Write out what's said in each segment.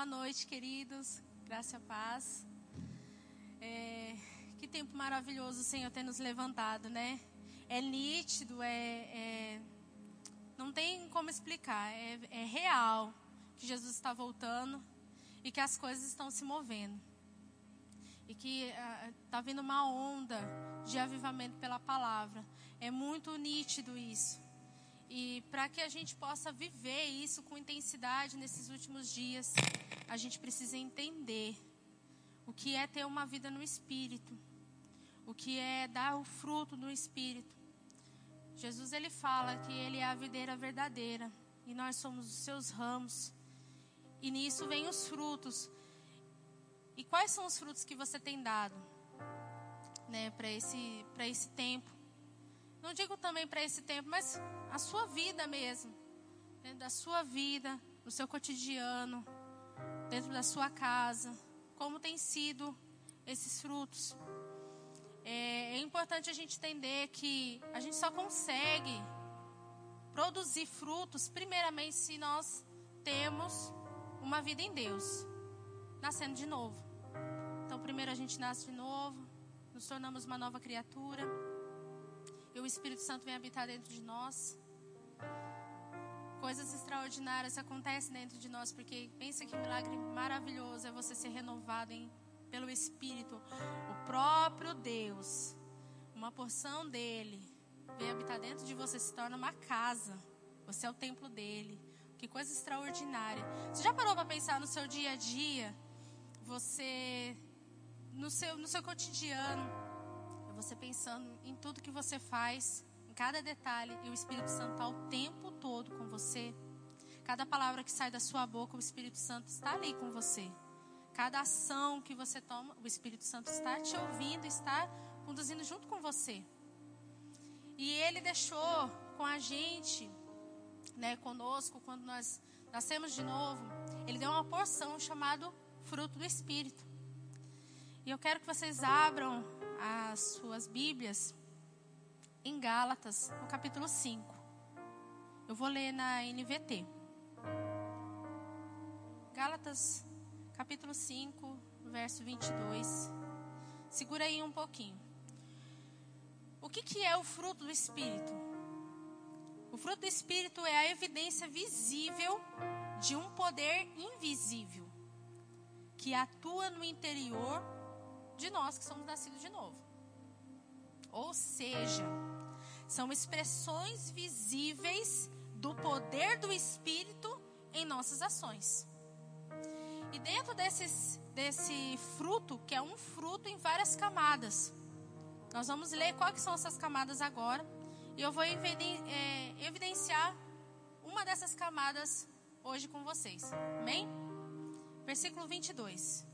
Boa noite, queridos. Graça e paz. É, que tempo maravilhoso o Senhor ter nos levantado, né? É nítido, é, é não tem como explicar, é, é real que Jesus está voltando e que as coisas estão se movendo. E que está ah, vindo uma onda de avivamento pela palavra. É muito nítido isso. E para que a gente possa viver isso com intensidade nesses últimos dias, a gente precisa entender o que é ter uma vida no espírito, o que é dar o fruto do espírito. Jesus ele fala que ele é a videira verdadeira e nós somos os seus ramos. E nisso vem os frutos. E quais são os frutos que você tem dado, né, para esse para esse tempo? Não digo também para esse tempo, mas a sua vida mesmo. Dentro da sua vida, no seu cotidiano, dentro da sua casa. Como tem sido esses frutos? É, é importante a gente entender que a gente só consegue produzir frutos, primeiramente, se nós temos uma vida em Deus, nascendo de novo. Então, primeiro a gente nasce de novo, nos tornamos uma nova criatura e o Espírito Santo vem habitar dentro de nós. Coisas extraordinárias acontecem dentro de nós, porque pensa que milagre maravilhoso é você ser renovado em, pelo Espírito. O próprio Deus, uma porção dele, vem habitar dentro de você, se torna uma casa. Você é o templo dele. Que coisa extraordinária. Você já parou para pensar no seu dia a dia? Você, no seu, no seu cotidiano, você pensando em tudo que você faz, cada detalhe, e o Espírito Santo está o tempo todo com você. Cada palavra que sai da sua boca, o Espírito Santo está ali com você. Cada ação que você toma, o Espírito Santo está te ouvindo, está conduzindo junto com você. E ele deixou com a gente, né, conosco, quando nós nascemos de novo, ele deu uma porção chamada fruto do Espírito. E eu quero que vocês abram as suas Bíblias em Gálatas, no capítulo 5. Eu vou ler na NVT. Gálatas, capítulo 5, verso 22. Segura aí um pouquinho. O que, que é o fruto do Espírito? O fruto do Espírito é a evidência visível de um poder invisível que atua no interior de nós que somos nascidos de novo. Ou seja, são expressões visíveis do poder do Espírito em nossas ações. E dentro desses, desse fruto, que é um fruto em várias camadas, nós vamos ler quais são essas camadas agora. E eu vou é, evidenciar uma dessas camadas hoje com vocês. Amém? Versículo 22.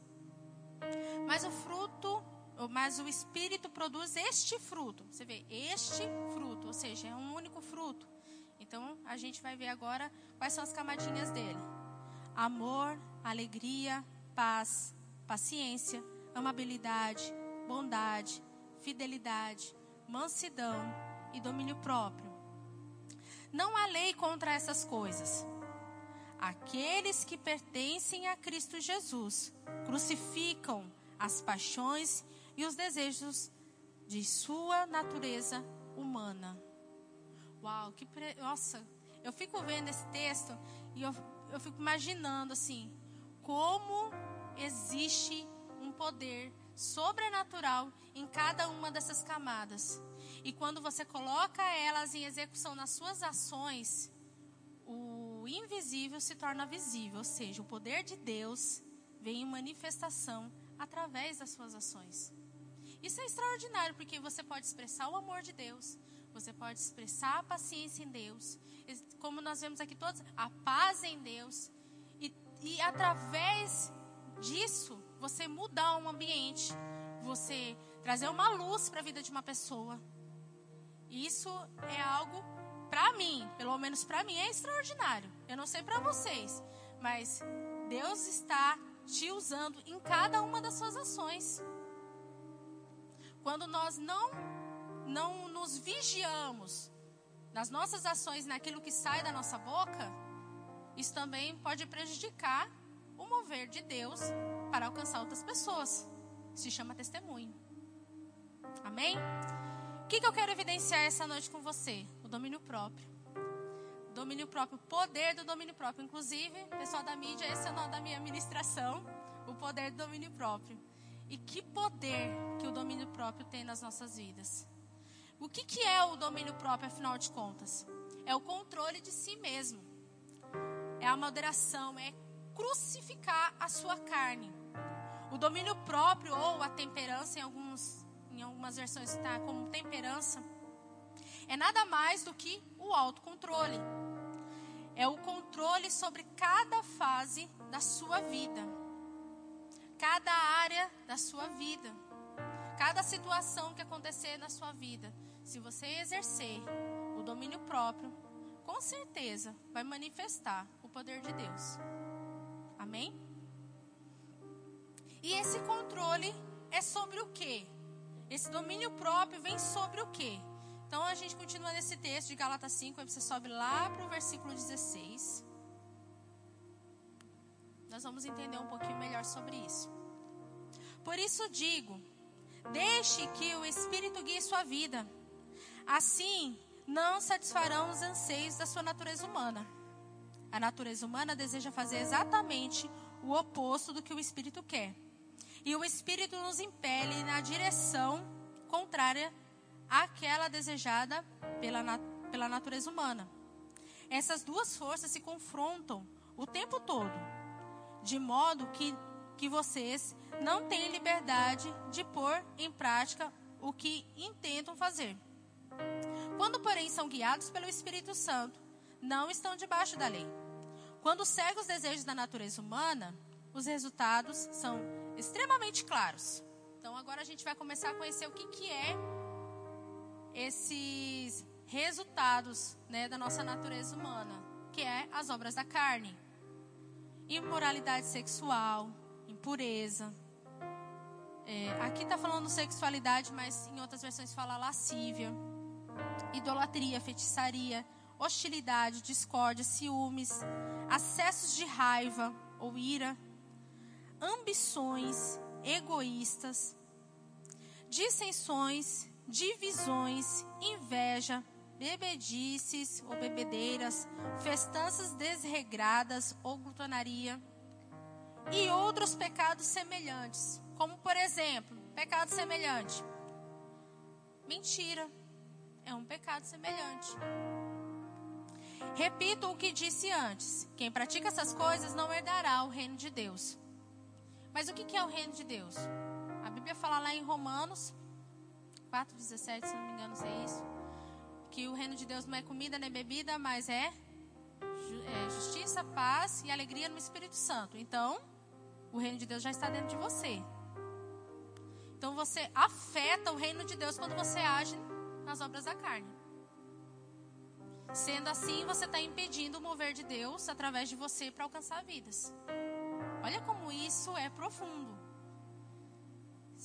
Mas o fruto, mas o Espírito produz este fruto. Você vê, este fruto, ou seja, é um único fruto. Então, a gente vai ver agora quais são as camadinhas dele: amor, alegria, paz, paciência, amabilidade, bondade, fidelidade, mansidão e domínio próprio. Não há lei contra essas coisas. Aqueles que pertencem a Cristo Jesus crucificam as paixões e os desejos de sua natureza humana. Uau, que pre... nossa, eu fico vendo esse texto e eu, eu fico imaginando assim, como existe um poder sobrenatural em cada uma dessas camadas. E quando você coloca elas em execução nas suas ações, o invisível se torna visível, ou seja, o poder de Deus vem em manifestação através das suas ações. Isso é extraordinário, porque você pode expressar o amor de Deus, você pode expressar a paciência em Deus, como nós vemos aqui todos, a paz em Deus, e, e através disso, você mudar um ambiente, você trazer uma luz para a vida de uma pessoa. Isso é algo para mim, pelo menos para mim, é extraordinário. Eu não sei para vocês, mas Deus está te usando em cada uma das suas ações. Quando nós não não nos vigiamos nas nossas ações, naquilo que sai da nossa boca, isso também pode prejudicar o mover de Deus para alcançar outras pessoas. Se chama testemunho. Amém? O que, que eu quero evidenciar essa noite com você? O domínio próprio. Domínio próprio, poder do domínio próprio. Inclusive, pessoal da mídia, esse é o nome da minha ministração. O poder do domínio próprio. E que poder que o domínio próprio tem nas nossas vidas. O que, que é o domínio próprio, afinal de contas? É o controle de si mesmo. É a moderação, é crucificar a sua carne. O domínio próprio ou a temperança, em, alguns, em algumas versões está como temperança, é nada mais do que o autocontrole. É o controle sobre cada fase da sua vida, cada área da sua vida, cada situação que acontecer na sua vida. Se você exercer o domínio próprio, com certeza vai manifestar o poder de Deus. Amém? E esse controle é sobre o quê? Esse domínio próprio vem sobre o quê? Então a gente continua nesse texto de Gálatas 5, aí você sobe lá para o versículo 16. Nós vamos entender um pouquinho melhor sobre isso. Por isso digo: deixe que o Espírito guie sua vida. Assim, não satisfarão os anseios da sua natureza humana. A natureza humana deseja fazer exatamente o oposto do que o Espírito quer. E o Espírito nos impele na direção contrária àquela desejada pela, pela natureza humana. Essas duas forças se confrontam o tempo todo, de modo que, que vocês não têm liberdade de pôr em prática o que intentam fazer. Quando, porém, são guiados pelo Espírito Santo, não estão debaixo da lei. Quando seguem os desejos da natureza humana, os resultados são extremamente claros. Então, agora a gente vai começar a conhecer o que, que é esses resultados né, da nossa natureza humana, que é as obras da carne. Imoralidade sexual, impureza. É, aqui está falando sexualidade, mas em outras versões fala lascívia. Idolatria, feitiçaria, hostilidade, discórdia, ciúmes, acessos de raiva ou ira, ambições egoístas, dissensões, divisões, inveja, bebedices ou bebedeiras, festanças desregradas ou glutonaria e outros pecados semelhantes, como por exemplo, pecado semelhante, mentira, é um pecado semelhante. Repito o que disse antes: quem pratica essas coisas não herdará o reino de Deus. Mas o que é o reino de Deus? A Bíblia fala lá em Romanos 4,17, se não me engano, é isso. Que o reino de Deus não é comida nem bebida, mas é, é justiça, paz e alegria no Espírito Santo. Então, o reino de Deus já está dentro de você. Então, você afeta o reino de Deus quando você age nas obras da carne. Sendo assim, você está impedindo o mover de Deus através de você para alcançar vidas. Olha como isso é profundo.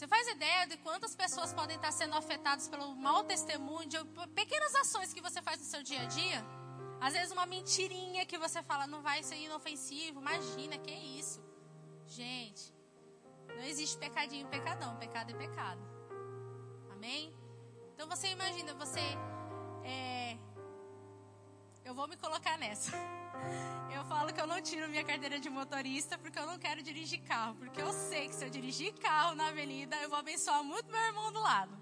Você faz ideia de quantas pessoas podem estar sendo afetadas pelo mau testemunho, de pequenas ações que você faz no seu dia a dia? Às vezes uma mentirinha que você fala não vai ser inofensivo. Imagina, que isso? Gente, não existe pecadinho e pecadão. Pecado é pecado. Amém? Então você imagina, você é, eu vou me colocar nessa. Eu falo que eu não tiro minha carteira de motorista porque eu não quero dirigir carro. Porque eu sei que se eu dirigir carro na avenida, eu vou abençoar muito meu irmão do lado.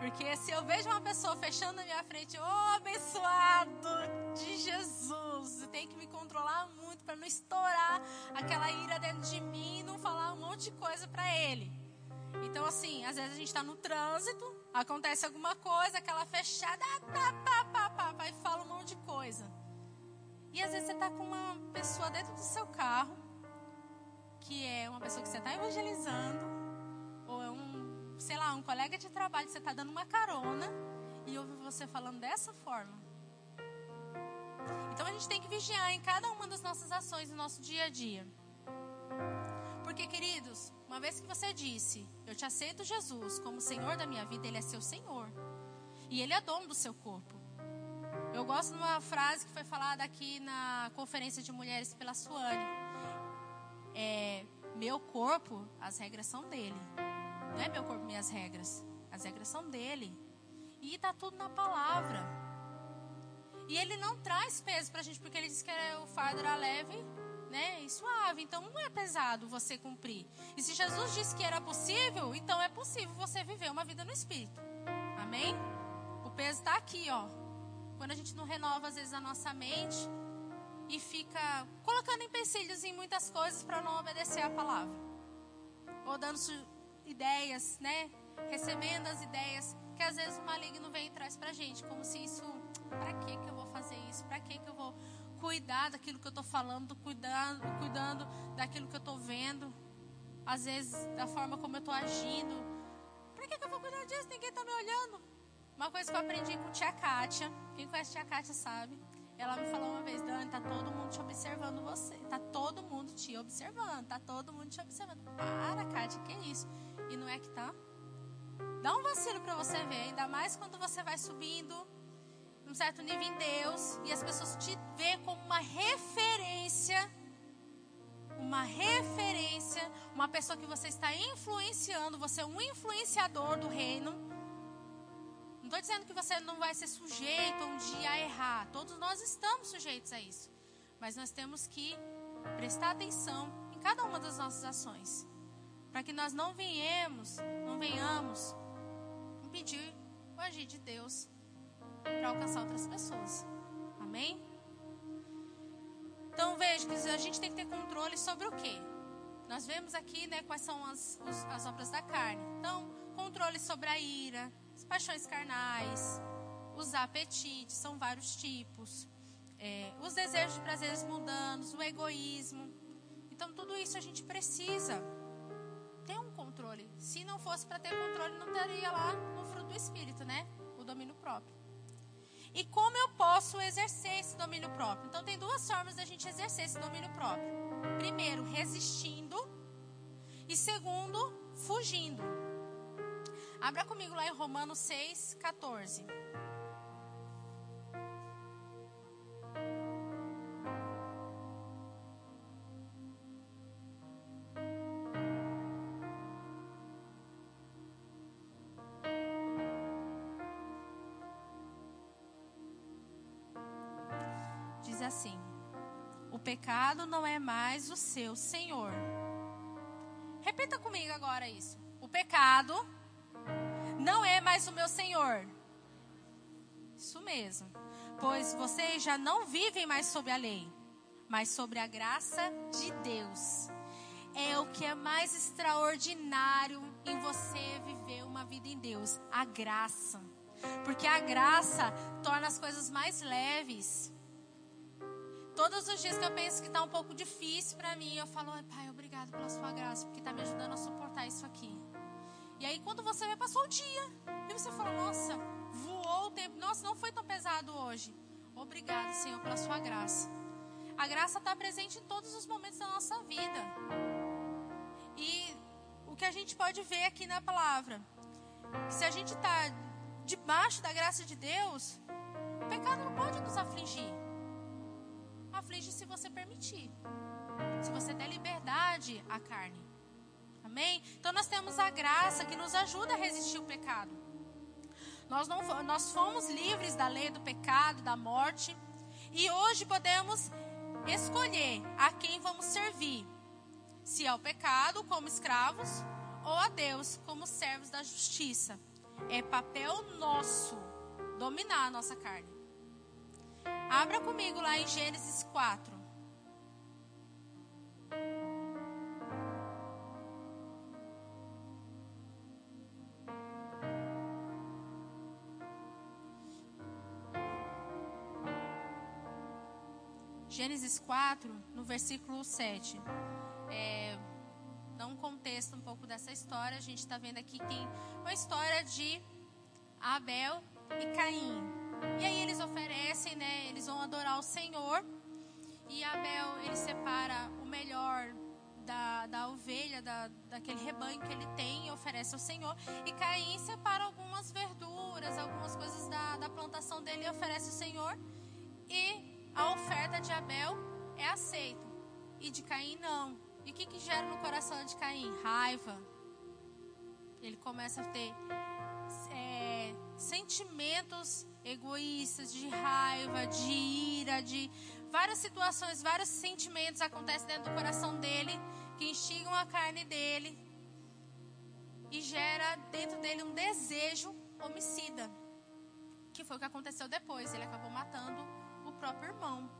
Porque se eu vejo uma pessoa fechando na minha frente, ô oh, abençoado de Jesus, eu tenho que me controlar muito para não estourar aquela ira dentro de mim e não falar um monte de coisa para ele. Então, assim, às vezes a gente está no trânsito, acontece alguma coisa, aquela fechada, pá, pá, pá, pá, e fala um monte de coisa. E às vezes você está com uma pessoa dentro do seu carro, que é uma pessoa que você está evangelizando, ou é um, sei lá, um colega de trabalho que você está dando uma carona, e ouve você falando dessa forma. Então a gente tem que vigiar em cada uma das nossas ações no nosso dia a dia. Porque, queridos, uma vez que você disse, eu te aceito Jesus como Senhor da minha vida, Ele é seu Senhor. E Ele é dono do seu corpo. Eu gosto de uma frase que foi falada aqui na conferência de mulheres pela Suane. É, meu corpo, as regras são dele. Não é meu corpo, minhas regras. As regras são dele. E está tudo na palavra. E ele não traz peso para a gente, porque ele diz que o fardo era leve né, e suave. Então não é pesado você cumprir. E se Jesus disse que era possível, então é possível você viver uma vida no Espírito. Amém? O peso está aqui, ó. Quando a gente não renova, às vezes, a nossa mente e fica colocando empecilhos em muitas coisas para não obedecer a palavra. Ou dando ideias, né? Recebendo as ideias que às vezes o maligno vem e traz pra gente, como se isso, para que que eu vou fazer isso? Para que que eu vou cuidar daquilo que eu tô falando, cuidando, cuidando daquilo que eu tô vendo? Às vezes da forma como eu tô agindo. Para que que eu vou cuidar disso? Ninguém tá me olhando. Uma coisa que eu aprendi com tia Kátia, quem conhece tia Kátia sabe, ela me falou uma vez, Dani, tá todo mundo te observando você. Tá todo mundo te observando. Tá todo mundo te observando. Para, Kátia, que isso? E não é que tá? Dá um vacilo para você ver, ainda mais quando você vai subindo num certo nível em Deus e as pessoas te vê como uma referência, uma referência, uma pessoa que você está influenciando, você é um influenciador do reino. Não estou dizendo que você não vai ser sujeito um dia a errar. Todos nós estamos sujeitos a isso. Mas nós temos que prestar atenção em cada uma das nossas ações. Para que nós não venhamos, não venhamos impedir o agir de Deus para alcançar outras pessoas. Amém? Então veja que a gente tem que ter controle sobre o quê? Nós vemos aqui né, quais são as, as obras da carne. Então, controle sobre a ira, paixões carnais, os apetites, são vários tipos. É, os desejos de prazeres mundanos, o egoísmo. Então, tudo isso a gente precisa ter um controle. Se não fosse para ter controle, não teria lá o fruto do Espírito, né? O domínio próprio. E como eu posso exercer esse domínio próprio? Então, tem duas formas da gente exercer esse domínio próprio: primeiro, resistindo, e segundo, fugindo. Abra comigo lá em Romanos 6, 14. Diz assim: O pecado não é mais o seu senhor. Repita comigo agora isso. O pecado não é mais o meu Senhor. Isso mesmo. Pois vocês já não vivem mais sob a lei, mas sobre a graça de Deus. É o que é mais extraordinário em você viver uma vida em Deus, a graça. Porque a graça torna as coisas mais leves. Todos os dias que eu penso que está um pouco difícil para mim, eu falo, Pai, obrigado pela sua graça, porque está me ajudando a suportar isso aqui. E aí quando você vê, passou o dia. E você fala, nossa, voou o tempo. Nossa, não foi tão pesado hoje. Obrigado, Senhor, pela sua graça. A graça está presente em todos os momentos da nossa vida. E o que a gente pode ver aqui na palavra, se a gente está debaixo da graça de Deus, o pecado não pode nos afligir. Aflige se você permitir. Se você der liberdade à carne. Amém? Então nós temos a graça que nos ajuda a resistir o pecado. Nós, não, nós fomos livres da lei do pecado, da morte. E hoje podemos escolher a quem vamos servir. Se ao pecado como escravos ou a Deus como servos da justiça. É papel nosso dominar a nossa carne. Abra comigo lá em Gênesis 4. Gênesis 4, no versículo 7. É, dá um contexto um pouco dessa história. A gente está vendo aqui que tem uma história de Abel e Caim. E aí eles oferecem, né? Eles vão adorar o Senhor. E Abel, ele separa o melhor da, da ovelha, da, daquele rebanho que ele tem e oferece ao Senhor. E Caim separa algumas verduras, algumas coisas da, da plantação dele e oferece ao Senhor. E a oferta de Abel é aceita e de Caim não. E o que, que gera no coração de Caim? Raiva. Ele começa a ter é, sentimentos egoístas, de raiva, de ira, de várias situações, vários sentimentos acontecem dentro do coração dele que instigam a carne dele e gera dentro dele um desejo homicida, que foi o que aconteceu depois. Ele acabou matando próprio irmão.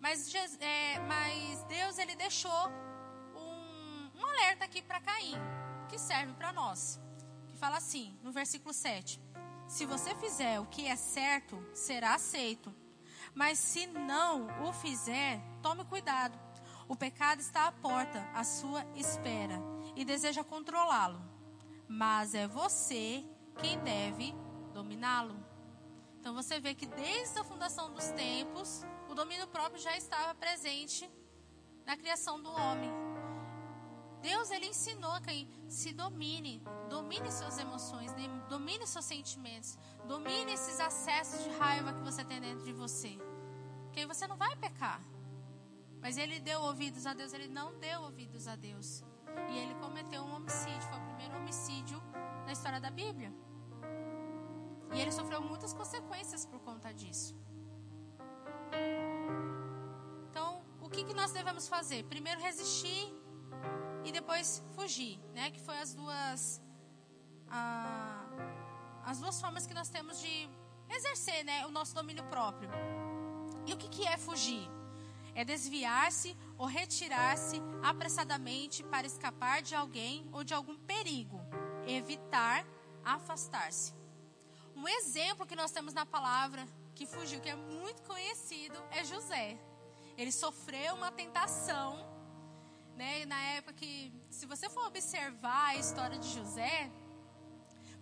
Mas, é, mas Deus ele deixou um, um alerta aqui para Caim, que serve para nós, que fala assim no versículo 7: Se você fizer o que é certo, será aceito. Mas se não o fizer, tome cuidado. O pecado está à porta, à sua espera, e deseja controlá-lo. Mas é você quem deve dominá-lo. Então você vê que desde a fundação dos tempos, o domínio próprio já estava presente na criação do homem. Deus ele ensinou que se domine, domine suas emoções, domine seus sentimentos, domine esses acessos de raiva que você tem dentro de você. Porque aí você não vai pecar. Mas ele deu ouvidos a Deus, ele não deu ouvidos a Deus. E ele cometeu um homicídio, foi o primeiro homicídio na história da Bíblia. E ele sofreu muitas consequências por conta disso. Então, o que, que nós devemos fazer? Primeiro resistir e depois fugir, né? Que foi as duas as duas formas que nós temos de exercer, né, o nosso domínio próprio. E o que, que é fugir? É desviar-se ou retirar-se apressadamente para escapar de alguém ou de algum perigo. Evitar, afastar-se. Um exemplo que nós temos na palavra que fugiu, que é muito conhecido, é José. Ele sofreu uma tentação, né? Na época que, se você for observar a história de José,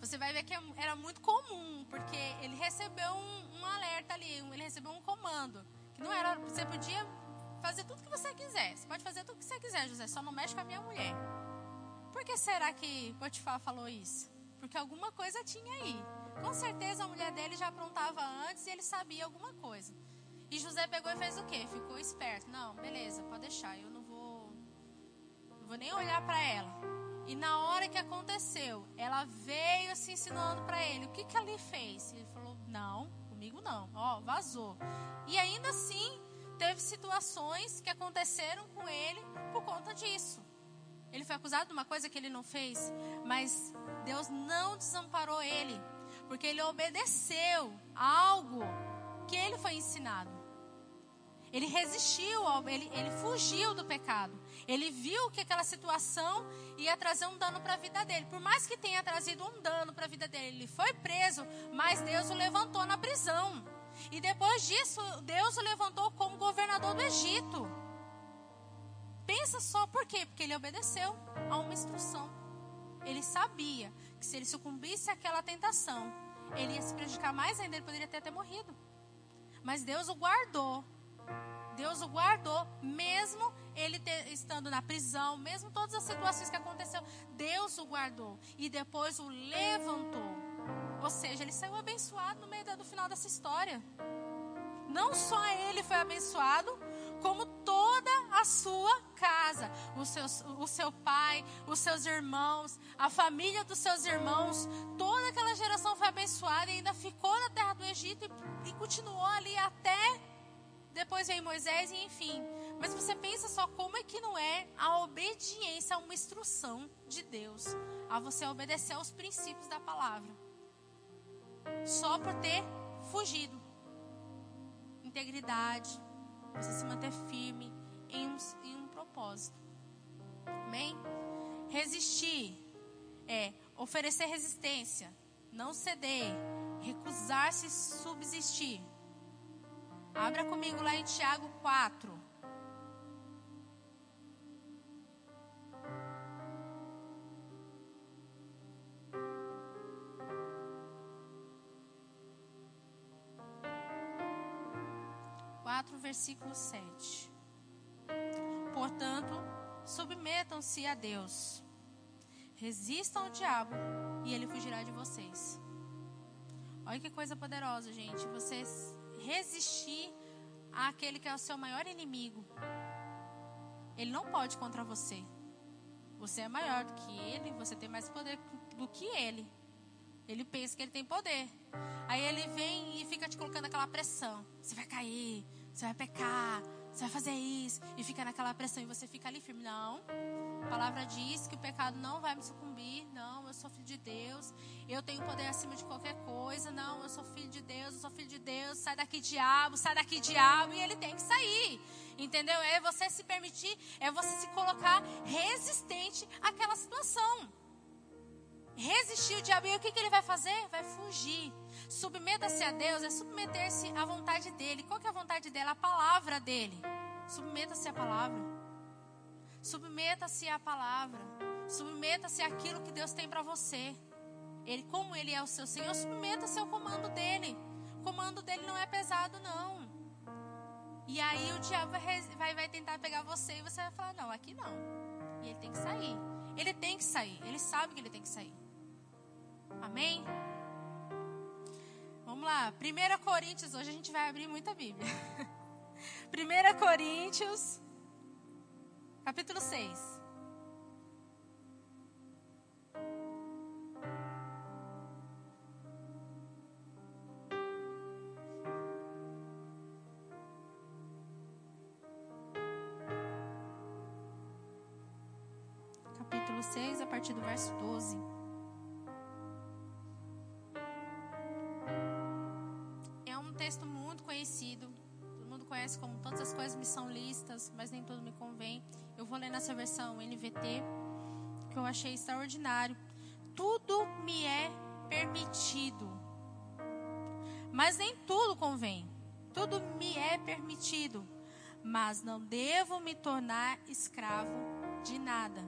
você vai ver que era muito comum, porque ele recebeu um, um alerta ali, ele recebeu um comando, que não era, você podia fazer tudo que você quiser, você pode fazer tudo que você quiser, José, só não mexe com a minha mulher. Por que será que Potifar falou isso? Porque alguma coisa tinha aí. Com certeza a mulher dele já aprontava antes e ele sabia alguma coisa. E José pegou e fez o quê? Ficou esperto. Não, beleza, pode deixar. Eu não vou, não vou nem olhar para ela. E na hora que aconteceu, ela veio se ensinando para ele. O que que ele fez? Ele falou: Não, comigo não. Ó, vazou. E ainda assim teve situações que aconteceram com ele por conta disso. Ele foi acusado de uma coisa que ele não fez, mas Deus não desamparou ele porque ele obedeceu algo que ele foi ensinado. Ele resistiu, ele, ele fugiu do pecado. Ele viu que aquela situação ia trazer um dano para a vida dele. Por mais que tenha trazido um dano para a vida dele, ele foi preso, mas Deus o levantou na prisão. E depois disso, Deus o levantou como governador do Egito. Pensa só por quê? Porque ele obedeceu a uma instrução. Ele sabia que se ele sucumbisse àquela tentação, ele ia se prejudicar mais ainda, ele poderia ter até morrido. Mas Deus o guardou. Deus o guardou, mesmo ele ter, estando na prisão, mesmo todas as situações que aconteceram, Deus o guardou e depois o levantou. Ou seja, ele saiu abençoado no meio do final dessa história. Não só ele foi abençoado, como toda a sua casa, o seu, o seu pai, os seus irmãos, a família dos seus irmãos, toda aquela geração foi abençoada e ainda ficou na terra do Egito e, e continuou ali até depois vem Moisés e enfim. Mas você pensa só como é que não é a obediência a uma instrução de Deus, a você obedecer aos princípios da palavra, só por ter fugido. Integridade, você se manter firme em um, em um propósito. Amém? Resistir é oferecer resistência, não ceder, recusar-se subsistir. Abra comigo lá em Tiago 4. Versículo 7. Portanto, submetam-se a Deus. Resistam ao diabo e ele fugirá de vocês. Olha que coisa poderosa, gente. Vocês resistir àquele que é o seu maior inimigo. Ele não pode contra você. Você é maior do que ele, você tem mais poder do que ele. Ele pensa que ele tem poder. Aí ele vem e fica te colocando aquela pressão. Você vai cair, você vai pecar, você vai fazer isso. E fica naquela pressão e você fica ali firme. Não. A palavra diz que o pecado não vai me sucumbir. Não, eu sou filho de Deus. Eu tenho poder acima de qualquer coisa. Não, eu sou filho de Deus, eu sou filho de Deus. Sai daqui, diabo, sai daqui, diabo. E ele tem que sair. Entendeu? É você se permitir, é você se colocar resistente àquela situação. Resistir o diabo. E o que, que ele vai fazer? Vai fugir. Submeta-se a Deus é submeter-se à vontade dele. Qual que é a vontade dele? A palavra dele. Submeta-se à palavra. Submeta-se à palavra. Submeta-se àquilo que Deus tem para você. Ele, como ele é o seu Senhor, submeta-se ao comando dele. O comando dele não é pesado, não. E aí o diabo vai, vai, tentar pegar você e você vai falar, não, aqui não. E ele tem que sair. Ele tem que sair. Ele sabe que ele tem que sair. Amém? Vamos lá. 1 Coríntios, hoje a gente vai abrir muita Bíblia. 1 Coríntios, capítulo 6. Capítulo 6, a partir do verso 12. Conhece como todas as coisas me são listas, mas nem tudo me convém. Eu vou ler nessa versão NVT, que eu achei extraordinário. Tudo me é permitido, mas nem tudo convém. Tudo me é permitido, mas não devo me tornar escravo de nada.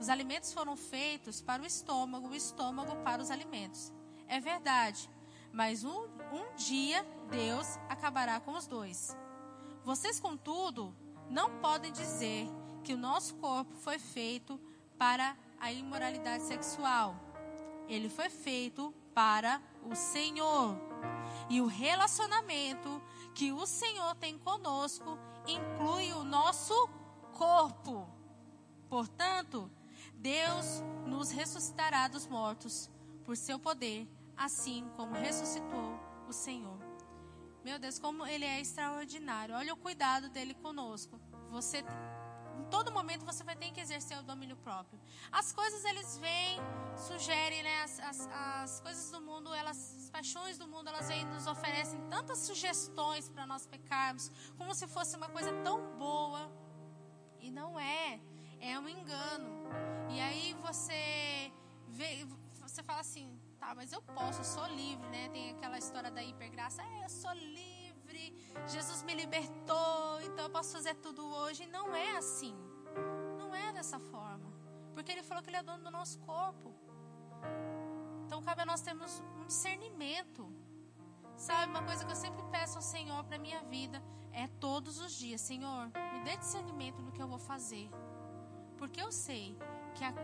Os alimentos foram feitos para o estômago, o estômago para os alimentos. É verdade, mas um, um dia Deus acabará com os dois. Vocês, contudo, não podem dizer que o nosso corpo foi feito para a imoralidade sexual. Ele foi feito para o Senhor. E o relacionamento que o Senhor tem conosco inclui o nosso corpo. Portanto, Deus nos ressuscitará dos mortos por seu poder, assim como ressuscitou o Senhor. Meu Deus, como ele é extraordinário. Olha o cuidado dele conosco. Você em todo momento você vai ter que exercer o domínio próprio. As coisas eles vêm, sugerem, né? As, as, as coisas do mundo, elas, as paixões do mundo, elas vêm nos oferecem tantas sugestões para nós pecarmos, como se fosse uma coisa tão boa. E não é. É um engano. E aí você vê, você fala assim, Tá, mas eu posso, eu sou livre, né? Tem aquela história da hipergraça. É, eu sou livre. Jesus me libertou, então eu posso fazer tudo hoje. Não é assim. Não é dessa forma. Porque ele falou que ele é dono do nosso corpo. Então cabe a nós termos um discernimento. Sabe, uma coisa que eu sempre peço ao Senhor para minha vida é todos os dias, Senhor, me dê discernimento no que eu vou fazer. Porque eu sei que a,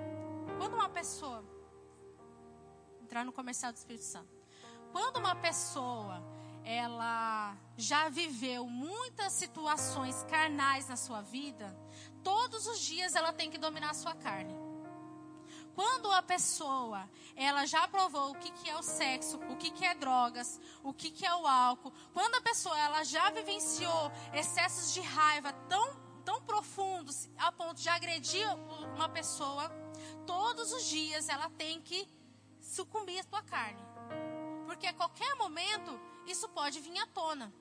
quando uma pessoa entrar no comercial do Espírito Santo. Quando uma pessoa ela já viveu muitas situações carnais na sua vida, todos os dias ela tem que dominar a sua carne. Quando a pessoa ela já provou o que, que é o sexo, o que, que é drogas, o que, que é o álcool, quando a pessoa ela já vivenciou excessos de raiva tão, tão profundos a ponto de agredir uma pessoa, todos os dias ela tem que sucumbir à tua carne. Porque a qualquer momento isso pode vir à tona.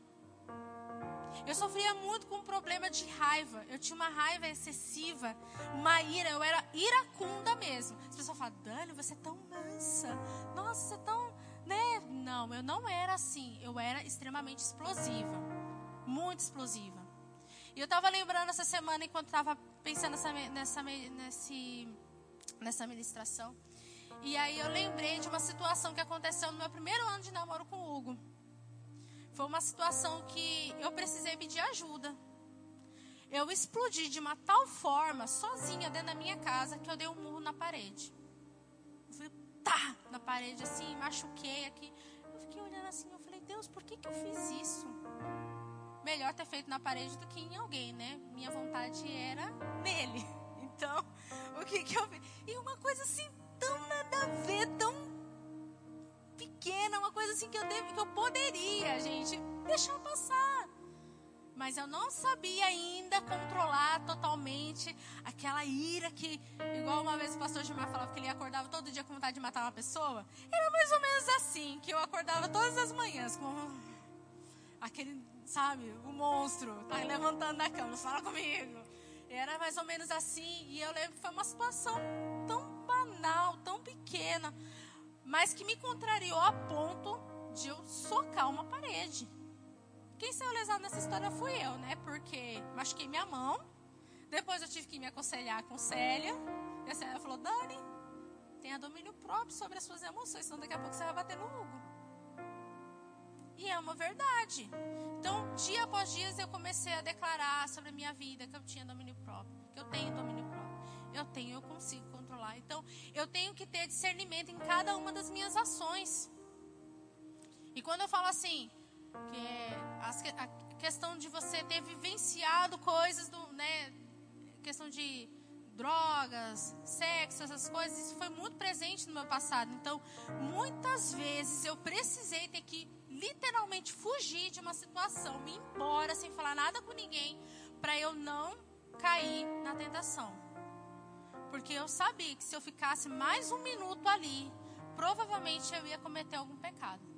Eu sofria muito com um problema de raiva. Eu tinha uma raiva excessiva, uma ira. Eu era iracunda mesmo. As pessoas falam, Dani, você é tão mansa. Nossa, você é tão. Né? Não, eu não era assim. Eu era extremamente explosiva. Muito explosiva. E eu estava lembrando essa semana, enquanto estava pensando nessa, nessa, nesse, nessa ministração. E aí eu lembrei de uma situação que aconteceu no meu primeiro ano de namoro com o Hugo. Foi uma situação que eu precisei pedir ajuda. Eu explodi de uma tal forma, sozinha, dentro da minha casa, que eu dei um murro na parede. Eu tá, na parede assim, machuquei aqui. Eu fiquei olhando assim, eu falei, Deus, por que, que eu fiz isso? melhor ter feito na parede do que em alguém, né? Minha vontade era nele. Então, o que que eu fiz? E uma coisa assim tão nada a ver, tão pequena, uma coisa assim que eu devo, que eu poderia, gente, deixar passar. Mas eu não sabia ainda controlar totalmente aquela ira que, igual uma vez o pastor Gilmar falava que ele acordava todo dia com vontade de matar uma pessoa. Era mais ou menos assim, que eu acordava todas as manhãs com aquele, sabe, o monstro, tá levantando da cama, fala comigo. Era mais ou menos assim, e eu lembro que foi uma situação banal, tão pequena, mas que me contrariou a ponto de eu socar uma parede. Quem saiu lesado nessa história fui eu, né? Porque machuquei minha mão. Depois eu tive que me aconselhar com Célia. E a Célia falou: Dani, tenha domínio próprio sobre as suas emoções, senão daqui a pouco você vai bater no Hugo. E é uma verdade. Então, dia após dia, eu comecei a declarar sobre a minha vida que eu tinha domínio próprio, que eu tenho domínio próprio. Eu tenho, eu consigo controlar. Então, eu tenho que ter discernimento em cada uma das minhas ações. E quando eu falo assim, que é a questão de você ter vivenciado coisas do, né, questão de drogas, sexo, essas coisas, isso foi muito presente no meu passado. Então, muitas vezes eu precisei ter que literalmente fugir de uma situação, me embora sem falar nada com ninguém, para eu não cair na tentação. Porque eu sabia que se eu ficasse mais um minuto ali, provavelmente eu ia cometer algum pecado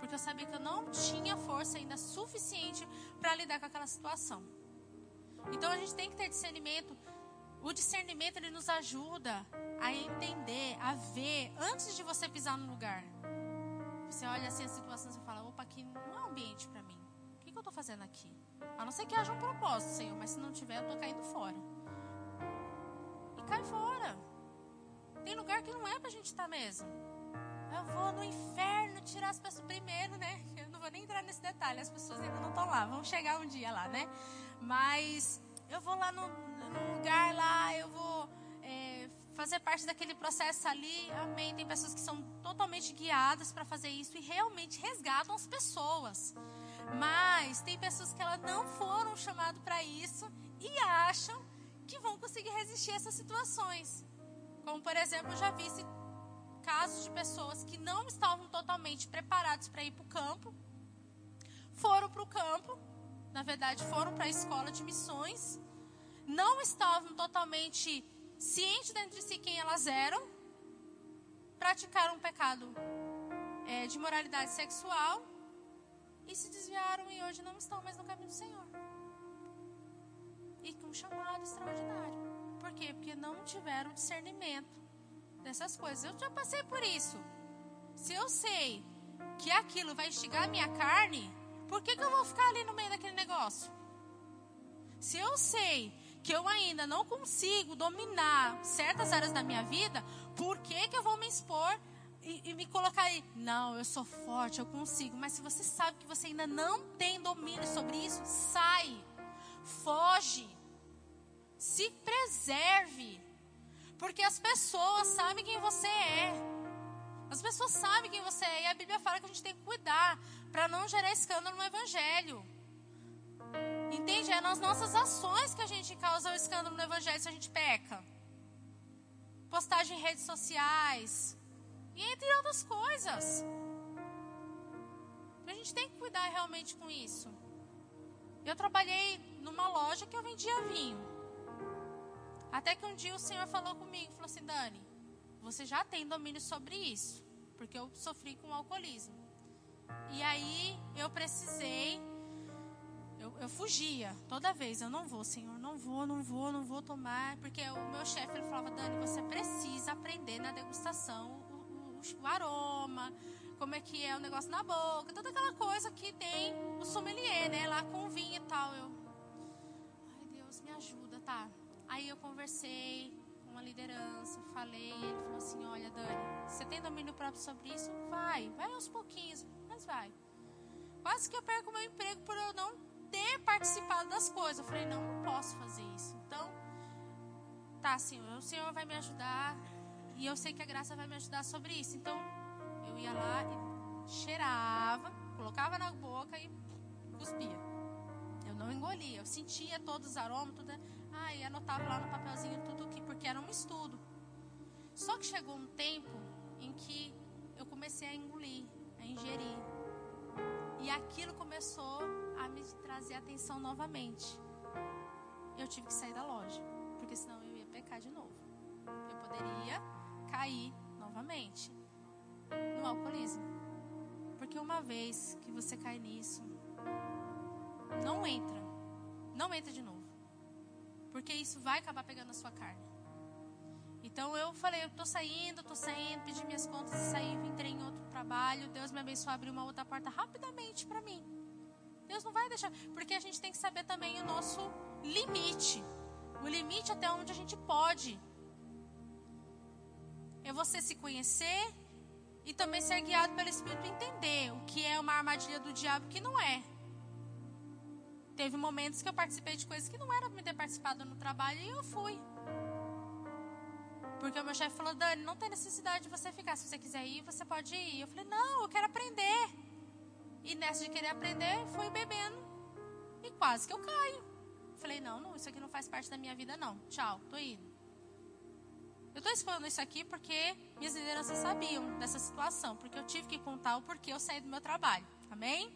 porque eu sabia que eu não tinha força ainda suficiente para lidar com aquela situação. Então a gente tem que ter discernimento. O discernimento ele nos ajuda a entender, a ver antes de você pisar no lugar. Você olha assim a situação e fala: opa, aqui não é um ambiente para mim. O que, que eu estou fazendo aqui? A não ser que haja um propósito, Senhor, mas se não tiver, eu estou caindo fora. Cai fora. Tem lugar que não é para a gente estar tá mesmo. Eu vou no inferno tirar as pessoas primeiro, né? Eu não vou nem entrar nesse detalhe, as pessoas ainda não estão lá, vão chegar um dia lá, né? Mas eu vou lá no, no lugar lá, eu vou é, fazer parte daquele processo ali, amém. Tem pessoas que são totalmente guiadas para fazer isso e realmente resgatam as pessoas. Mas tem pessoas que elas não foram chamadas para isso e acham que vão conseguir resistir a essas situações. Como, por exemplo, eu já vi casos de pessoas que não estavam totalmente preparados para ir para o campo, foram para o campo, na verdade foram para a escola de missões, não estavam totalmente cientes dentro de si quem elas eram, praticaram um pecado é, de moralidade sexual e se desviaram e hoje não estão mais no caminho do Senhor. E com um chamado extraordinário. Por quê? Porque não tiveram discernimento dessas coisas. Eu já passei por isso. Se eu sei que aquilo vai instigar a minha carne, por que, que eu vou ficar ali no meio daquele negócio? Se eu sei que eu ainda não consigo dominar certas áreas da minha vida, por que, que eu vou me expor e, e, me colocar aí? Não, eu sou forte, eu consigo. Mas se você sabe que você ainda não tem domínio sobre isso, sai, foge, se preserve. Porque as pessoas sabem quem você é. As pessoas sabem quem você é. E a Bíblia fala que a gente tem que cuidar para não gerar escândalo no Evangelho. Entende? É nas nossas ações que a gente causa o escândalo no Evangelho se a gente peca. Postagem em redes sociais. E entre outras coisas. A gente tem que cuidar realmente com isso. Eu trabalhei numa loja que eu vendia vinho. Até que um dia o Senhor falou comigo, falou assim, Dani, você já tem domínio sobre isso, porque eu sofri com alcoolismo. E aí eu precisei, eu, eu fugia toda vez, eu não vou, Senhor, não vou, não vou, não vou tomar, porque o meu chefe ele falava, Dani, você precisa aprender na degustação o, o, o aroma, como é que é o negócio na boca, toda aquela coisa que tem o sommelier, né, lá com vinho e tal. Eu, tá? Aí eu conversei com uma liderança, falei, ele falou assim: Olha, Dani, você tem domínio próprio sobre isso? Vai, vai aos pouquinhos, mas vai. Quase que eu perco meu emprego por eu não ter participado das coisas. Eu falei: Não, não posso fazer isso. Então, tá, Senhor, o Senhor vai me ajudar e eu sei que a graça vai me ajudar sobre isso. Então, eu ia lá e cheirava, colocava na boca e cuspia. não engolia. Eu sentia todos os aromas, tudo. Ah, e anotava lá no papelzinho tudo que, porque era um estudo. Só que chegou um tempo em que eu comecei a engolir, a ingerir. E aquilo começou a me trazer atenção novamente. Eu tive que sair da loja, porque senão eu ia pecar de novo. Eu poderia cair novamente no alcoolismo. Porque uma vez que você cai nisso, não entra. Não entra de novo. Porque isso vai acabar pegando a sua carne. Então eu falei, eu tô saindo, tô saindo, pedi minhas contas e saí, entrei em outro trabalho. Deus me abençoou, abriu uma outra porta rapidamente para mim. Deus não vai deixar, porque a gente tem que saber também o nosso limite. O limite até onde a gente pode. É você se conhecer e também ser guiado pelo Espírito entender o que é uma armadilha do diabo e o que não é. Teve momentos que eu participei de coisas que não era para me ter participado no trabalho e eu fui. Porque o meu chefe falou, Dani, não tem necessidade de você ficar. Se você quiser ir, você pode ir. Eu falei, não, eu quero aprender. E nessa de querer aprender, fui bebendo. E quase que eu caio. Falei, não, não, isso aqui não faz parte da minha vida, não. Tchau, tô indo. Eu estou expondo isso aqui porque minhas lideranças sabiam dessa situação. Porque eu tive que contar o porquê eu saí do meu trabalho. Amém?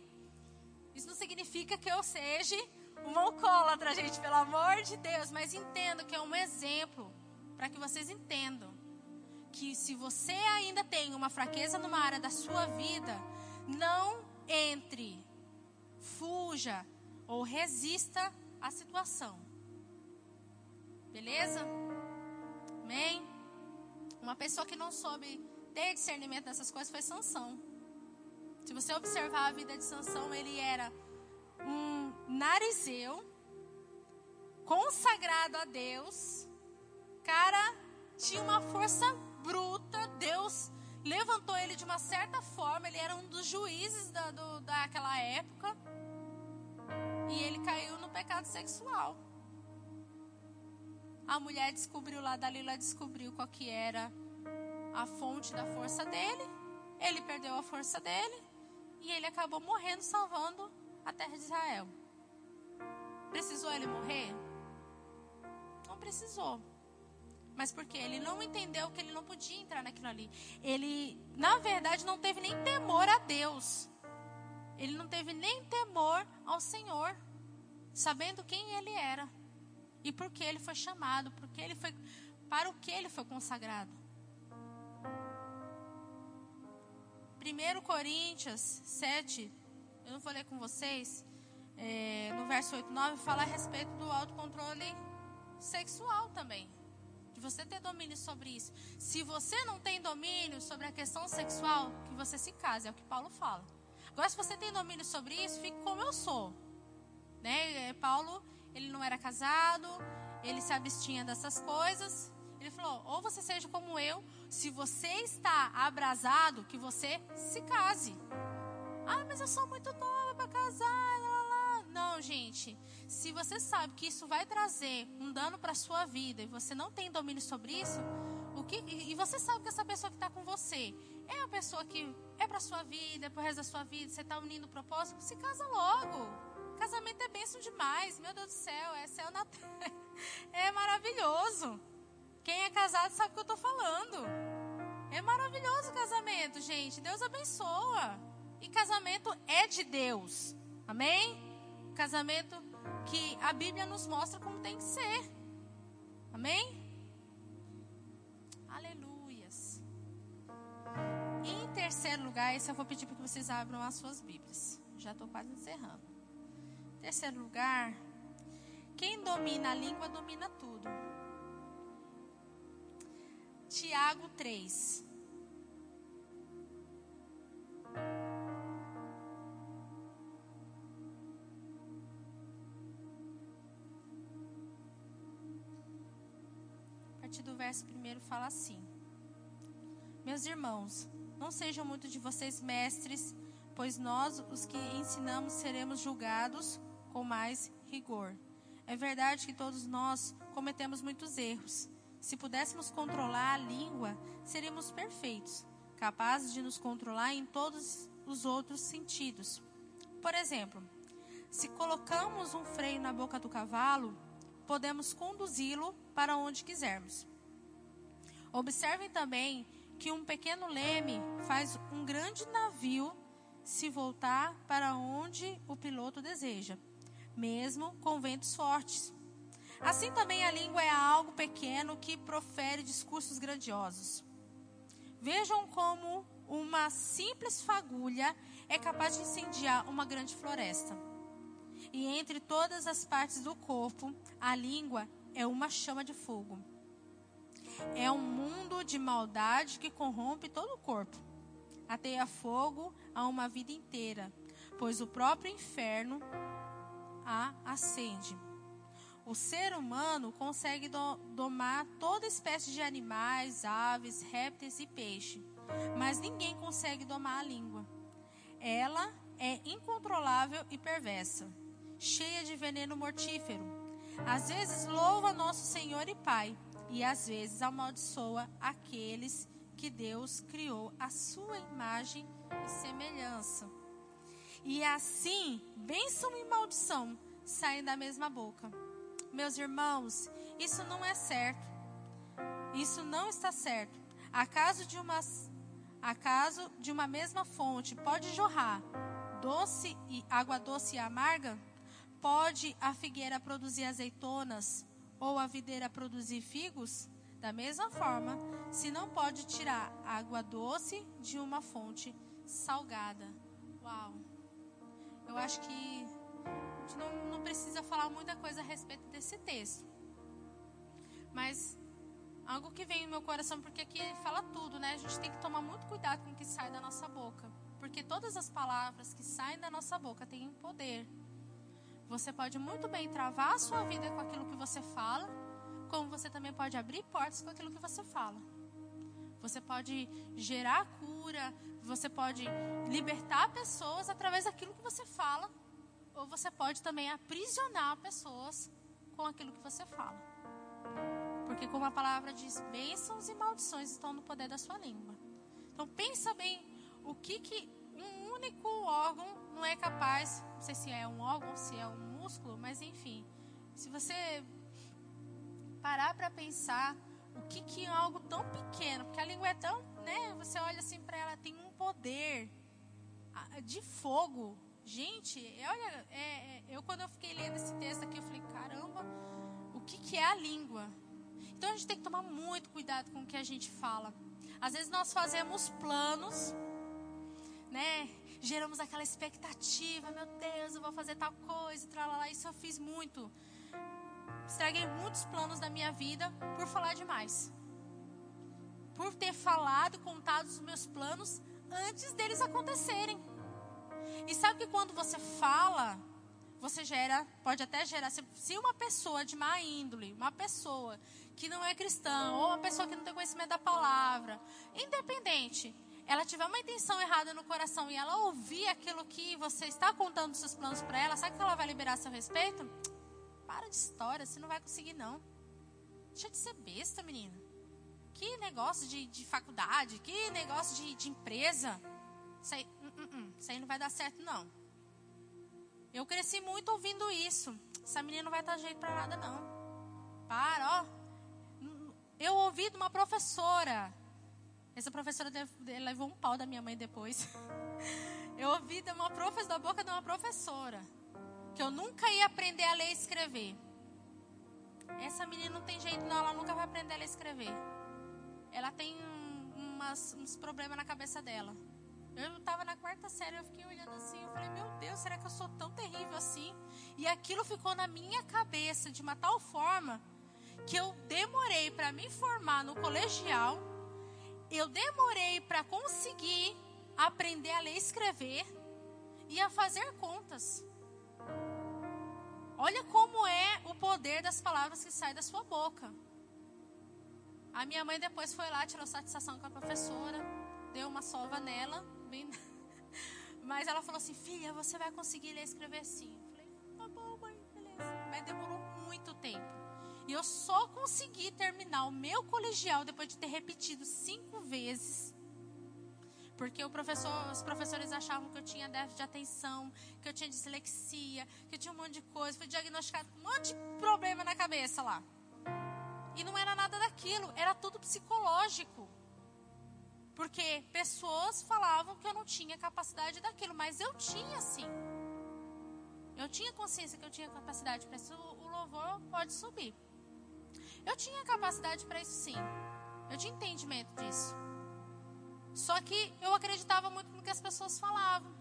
Isso não significa que eu seja uma alcoólatra, gente, pelo amor de Deus. Mas entendo que é um exemplo para que vocês entendam que se você ainda tem uma fraqueza numa área da sua vida, não entre, fuja ou resista à situação. Beleza? Amém? Uma pessoa que não soube ter discernimento dessas coisas foi Sansão. Se você observar a vida de Sansão, ele era um narizeu, consagrado a Deus. Cara, tinha uma força bruta. Deus levantou ele de uma certa forma. Ele era um dos juízes da, do, daquela época. E ele caiu no pecado sexual. A mulher descobriu lá, Dalila descobriu qual que era a fonte da força dele. Ele perdeu a força dele. E ele acabou morrendo, salvando a terra de Israel. Precisou ele morrer? Não precisou. Mas porque ele não entendeu que ele não podia entrar naquilo ali. Ele, na verdade, não teve nem temor a Deus. Ele não teve nem temor ao Senhor, sabendo quem ele era e por que ele foi chamado, porque ele foi para o que ele foi consagrado. 1 Coríntios 7, eu não ler com vocês, é, no verso 8, 9, fala a respeito do autocontrole sexual também. De você ter domínio sobre isso. Se você não tem domínio sobre a questão sexual, que você se case, é o que Paulo fala. Agora, se você tem domínio sobre isso, fique como eu sou. Né? É, Paulo, ele não era casado, ele se abstinha dessas coisas. Ele falou: ou você seja como eu, se você está abrasado, que você se case. Ah, mas eu sou muito nova para casar. Lá, lá. Não, gente. Se você sabe que isso vai trazer um dano para sua vida e você não tem domínio sobre isso, o que, e você sabe que essa pessoa que está com você é a pessoa que é para sua vida, é para o resto da sua vida, você está unindo o propósito, se casa logo. Casamento é bênção demais, meu Deus do céu, é céu na terra. É maravilhoso. Quem é casado sabe o que eu estou falando. É maravilhoso o casamento, gente. Deus abençoa. E casamento é de Deus. Amém? Casamento que a Bíblia nos mostra como tem que ser. Amém? Aleluias. Em terceiro lugar, esse eu vou pedir para que vocês abram as suas Bíblias. Já estou quase encerrando. Em terceiro lugar, quem domina a língua domina tudo. Tiago 3. A partir do verso primeiro fala assim: Meus irmãos, não sejam muito de vocês mestres, pois nós, os que ensinamos, seremos julgados com mais rigor. É verdade que todos nós cometemos muitos erros. Se pudéssemos controlar a língua, seríamos perfeitos, capazes de nos controlar em todos os outros sentidos. Por exemplo, Se colocamos um freio na boca do cavalo, podemos conduzi-lo para onde quisermos. Observem também que um pequeno leme faz um grande navio se voltar para onde o piloto deseja, mesmo com ventos fortes. Assim também a língua é algo pequeno que profere discursos grandiosos. Vejam como uma simples fagulha é capaz de incendiar uma grande floresta. E entre todas as partes do corpo, a língua é uma chama de fogo. É um mundo de maldade que corrompe todo o corpo. Ateia fogo a uma vida inteira, pois o próprio inferno a acende. O ser humano consegue do, domar toda espécie de animais, aves, répteis e peixe, mas ninguém consegue domar a língua. Ela é incontrolável e perversa, cheia de veneno mortífero. Às vezes louva nosso Senhor e Pai, e às vezes amaldiçoa aqueles que Deus criou à sua imagem e semelhança. E assim, bênção e maldição saem da mesma boca. Meus irmãos, isso não é certo. Isso não está certo. Acaso de uma acaso de uma mesma fonte pode jorrar doce e água doce e amarga? Pode a figueira produzir azeitonas ou a videira produzir figos? Da mesma forma, se não pode tirar água doce de uma fonte salgada. Uau! Eu acho que a gente não, não precisa falar muita coisa a respeito desse texto. Mas algo que vem no meu coração, porque aqui fala tudo, né? A gente tem que tomar muito cuidado com o que sai da nossa boca. Porque todas as palavras que saem da nossa boca têm poder. Você pode muito bem travar a sua vida com aquilo que você fala, como você também pode abrir portas com aquilo que você fala. Você pode gerar cura, você pode libertar pessoas através daquilo que você fala ou você pode também aprisionar pessoas com aquilo que você fala. Porque como a palavra diz, bênçãos e maldições estão no poder da sua língua. Então pensa bem o que que um único órgão não é capaz, não sei se é um órgão, se é um músculo, mas enfim, se você parar para pensar o que que é algo tão pequeno, porque a língua é tão, né, você olha assim para ela tem um poder de fogo, Gente, olha, é, é, eu quando eu fiquei lendo esse texto aqui, eu falei, caramba, o que, que é a língua? Então a gente tem que tomar muito cuidado com o que a gente fala. Às vezes nós fazemos planos, né? Geramos aquela expectativa, meu Deus, eu vou fazer tal coisa, tralala. Isso eu fiz muito. Estraguei muitos planos da minha vida por falar demais. Por ter falado, contado os meus planos antes deles acontecerem. E sabe que quando você fala, você gera, pode até gerar, se uma pessoa de má índole, uma pessoa que não é cristã, ou uma pessoa que não tem conhecimento da palavra, independente, ela tiver uma intenção errada no coração e ela ouvir aquilo que você está contando seus planos para ela, sabe que ela vai liberar seu respeito? Para de história, você não vai conseguir não. Deixa de ser besta, menina. Que negócio de, de faculdade, que negócio de, de empresa. Isso aí, isso aí não vai dar certo, não. Eu cresci muito ouvindo isso. Essa menina não vai dar jeito para nada, não. Para, ó. Eu ouvi de uma professora. Essa professora levou um pau da minha mãe depois. Eu ouvi de uma professora, da boca de uma professora. Que eu nunca ia aprender a ler e escrever. Essa menina não tem jeito, não. Ela nunca vai aprender a ler e escrever. Ela tem umas, uns problemas na cabeça dela. Eu estava na quarta série, eu fiquei olhando assim, eu falei, meu Deus, será que eu sou tão terrível assim? E aquilo ficou na minha cabeça de uma tal forma que eu demorei para me formar no colegial, eu demorei para conseguir aprender a ler e escrever e a fazer contas. Olha como é o poder das palavras que saem da sua boca. A minha mãe depois foi lá, tirou satisfação com a professora, deu uma sova nela bem. Mas ela falou assim: Filha, você vai conseguir ler e escrever sim. Eu falei: Tá bom, mãe, beleza. Mas demorou muito tempo. E eu só consegui terminar o meu colegial depois de ter repetido cinco vezes. Porque professor, os professores achavam que eu tinha déficit de atenção, que eu tinha dislexia, que eu tinha um monte de coisa. Fui diagnosticado com um monte de problema na cabeça lá. E não era nada daquilo, era tudo psicológico. Porque pessoas falavam que eu não tinha capacidade daquilo, mas eu tinha sim. Eu tinha consciência que eu tinha capacidade para isso. O louvor pode subir. Eu tinha capacidade para isso sim. Eu tinha entendimento disso. Só que eu acreditava muito no que as pessoas falavam.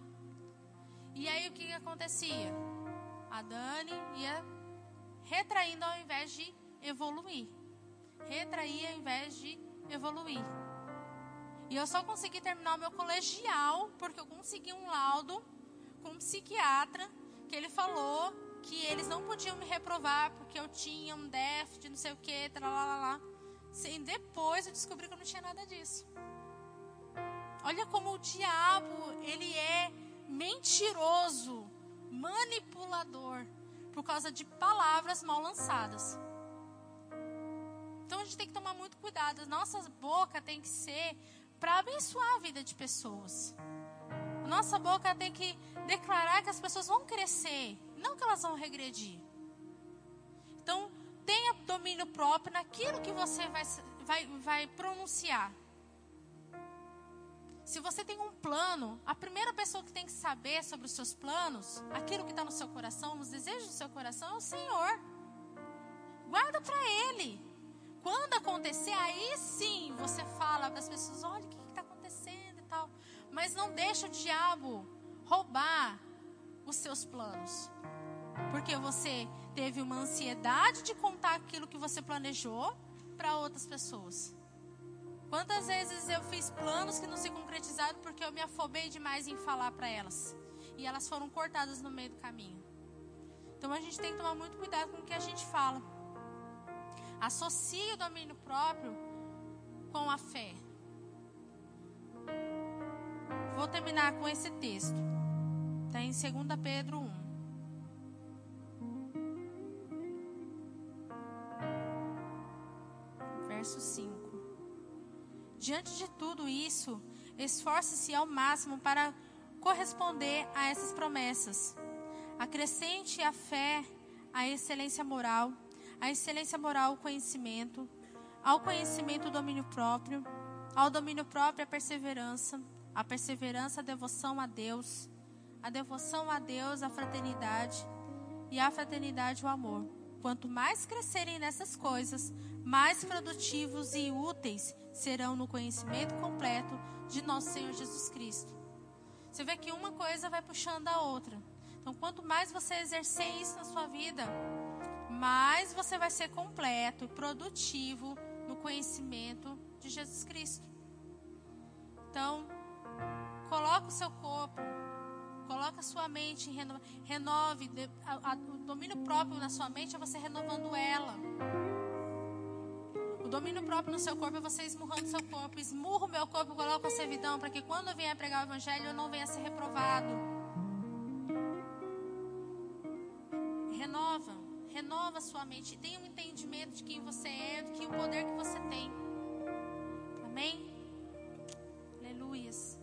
E aí o que, acontecia? A Dani ia retraindo ao invés de evoluir. Retrair ao invés de evoluir. E eu só consegui terminar o meu colegial porque eu consegui um laudo com um psiquiatra que ele falou que eles não podiam me reprovar porque eu tinha um déficit, não sei o que, lá. Sim, depois eu descobri que eu não tinha nada disso. Olha como o diabo, ele é mentiroso, manipulador, por causa de palavras mal lançadas. Então a gente tem que tomar muito cuidado. Nossa boca tem que ser para abençoar a vida de pessoas. Nossa boca tem que declarar que as pessoas vão crescer, não que elas vão regredir. Então, tenha domínio próprio naquilo que você vai, vai, vai pronunciar. Se você tem um plano, a primeira pessoa que tem que saber sobre os seus planos, aquilo que está no seu coração, os desejos do seu coração, é o Senhor. Guarda para Ele. Quando acontecer, aí sim você fala para as pessoas: olha o que está acontecendo e tal. Mas não deixa o diabo roubar os seus planos. Porque você teve uma ansiedade de contar aquilo que você planejou para outras pessoas. Quantas vezes eu fiz planos que não se concretizaram porque eu me afobei demais em falar para elas. E elas foram cortadas no meio do caminho. Então a gente tem que tomar muito cuidado com o que a gente fala. Associe o domínio próprio com a fé. Vou terminar com esse texto. Está em 2 Pedro 1. Verso 5. Diante de tudo isso, esforce-se ao máximo para corresponder a essas promessas. Acrescente a fé, a excelência moral, a excelência moral, o conhecimento, ao conhecimento o domínio próprio, ao domínio próprio a perseverança, a perseverança a devoção a Deus, a devoção a Deus a fraternidade e a fraternidade o amor. Quanto mais crescerem nessas coisas, mais produtivos e úteis serão no conhecimento completo de nosso Senhor Jesus Cristo. Você vê que uma coisa vai puxando a outra. Então, quanto mais você exercer isso na sua vida, mais você vai ser completo, produtivo no conhecimento de Jesus Cristo. Então, coloque o seu corpo, coloque a sua mente, renove, o domínio próprio na sua mente é você renovando ela. O domínio próprio no seu corpo é você esmurrando o seu corpo. Esmurro o meu corpo, coloco a servidão, para que quando eu vier pregar o evangelho eu não venha ser reprovado. Renova Renova sua mente. Tenha um entendimento de quem você é, do que o poder que você tem. Amém? Aleluias.